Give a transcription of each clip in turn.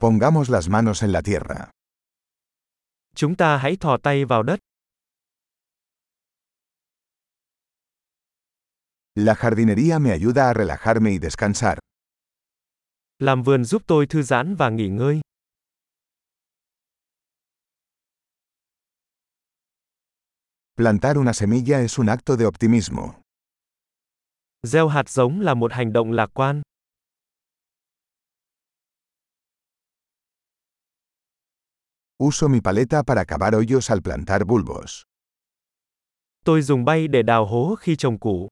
Pongamos las manos en la tierra. Chúng ta hãy thò tay vào đất. La jardinería me ayuda a relajarme y descansar. Làm vườn giúp tôi thư giãn và nghỉ ngơi. Plantar una semilla es un acto de optimismo. Gieo hạt giống là một hành động lạc quan. Uso mi paleta para cavar hoyos al plantar bulbos. Tôi dùng bay để đào hố khi trồng củ.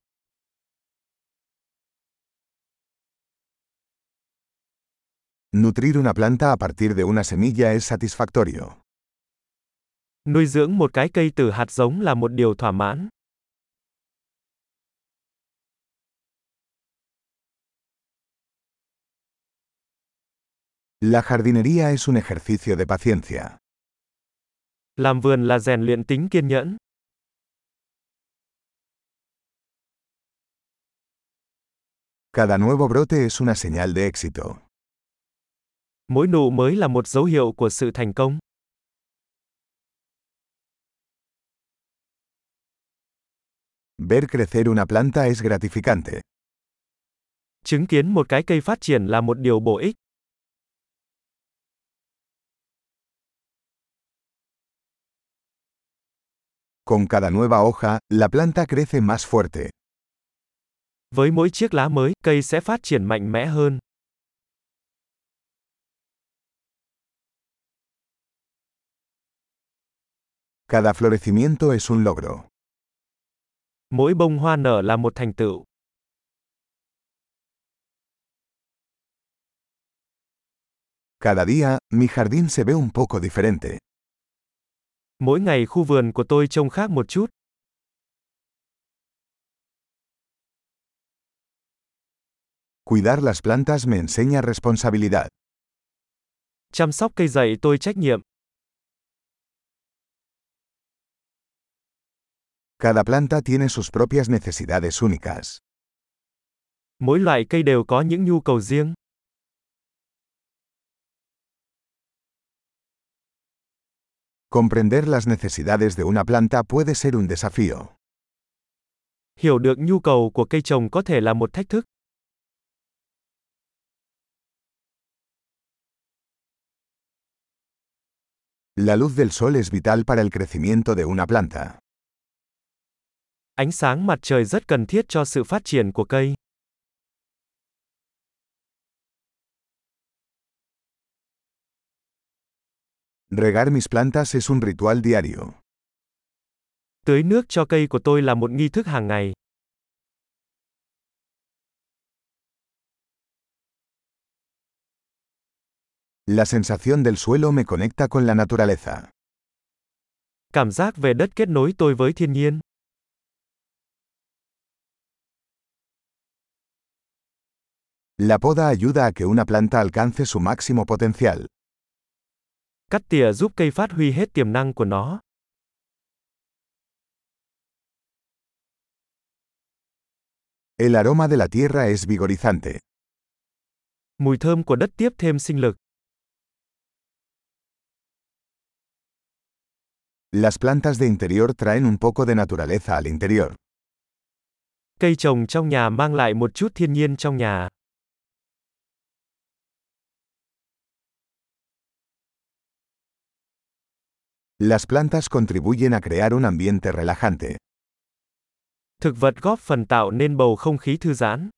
Nutrir una planta a partir de una semilla es satisfactorio. Nuôi dưỡng một cái cây từ hạt giống là một điều thỏa mãn. La jardinería es un ejercicio de paciencia. Làm vườn là rèn luyện tính kiên nhẫn. Cada nuevo brote es una señal de éxito. Mỗi nụ mới là một dấu hiệu của sự thành công. Ver crecer una planta es gratificante. Chứng kiến một cái cây phát triển là một điều bổ ích. Con cada nueva hoja, la planta crece más fuerte. Với mỗi chiếc lá mới, cây sẽ phát triển mạnh mẽ hơn. Cada florecimiento es un logro. Mỗi bông hoa nở là một thành tựu. Cada día, mi jardín se ve un poco diferente. Mỗi ngày khu vườn của tôi trông khác một chút. Cuidar las plantas me enseña responsabilidad. Chăm sóc cây dạy tôi trách nhiệm. Cada planta tiene sus propias necesidades únicas. Mỗi loại cây đều có những nhu cầu riêng. Comprender las necesidades de una planta puede ser un desafío. Hiểu được nhu cầu của cây trồng có thể là một thách thức. La luz del sol es vital para el crecimiento de una planta. Ánh sáng mặt trời rất cần thiết cho sự phát triển của cây. Regar mis plantas es un ritual diario. Tưới nước cho cây của tôi là một nghi thức hàng ngày. La sensación del suelo me conecta con la naturaleza. Cảm giác về đất kết nối tôi với thiên nhiên. La poda ayuda a que una planta alcance su máximo potencial. Cắt tỉa giúp cây phát huy hết tiềm năng của nó. El aroma de la tierra es vigorizante. Mùi thơm của đất tiếp thêm sinh lực. Las plantas de interior traen un poco de naturaleza al interior. Cây trồng trong nhà mang lại một chút thiên nhiên trong nhà. Las plantas contribuyen a crear un ambiente relajante. Thực vật góp phần tạo nên bầu không khí thư giãn.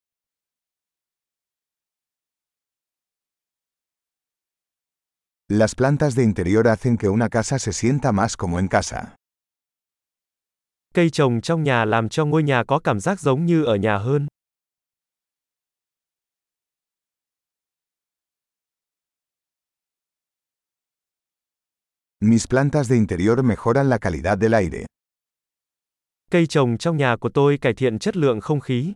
Las plantas de interior hacen que una casa se sienta más como en casa. Cây trồng trong nhà làm cho ngôi nhà có cảm giác giống như ở nhà hơn. Mis plantas de interior mejoran la calidad del aire. Cây trồng trong nhà của tôi cải thiện chất lượng không khí.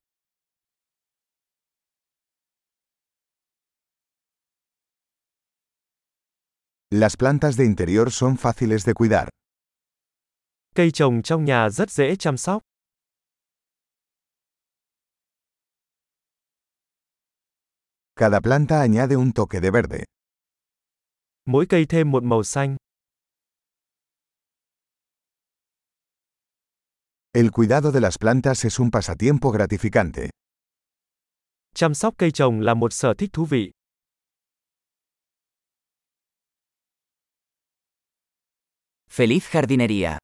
Las plantas de interior son fáciles de cuidar. Cây trồng trong nhà rất dễ chăm sóc. Cada planta añade un toque de verde. Mỗi cây thêm một màu xanh. El cuidado de las plantas es un pasatiempo gratificante. Chăm sóc cây trồng là một sở thích thú vị. Feliz jardinería.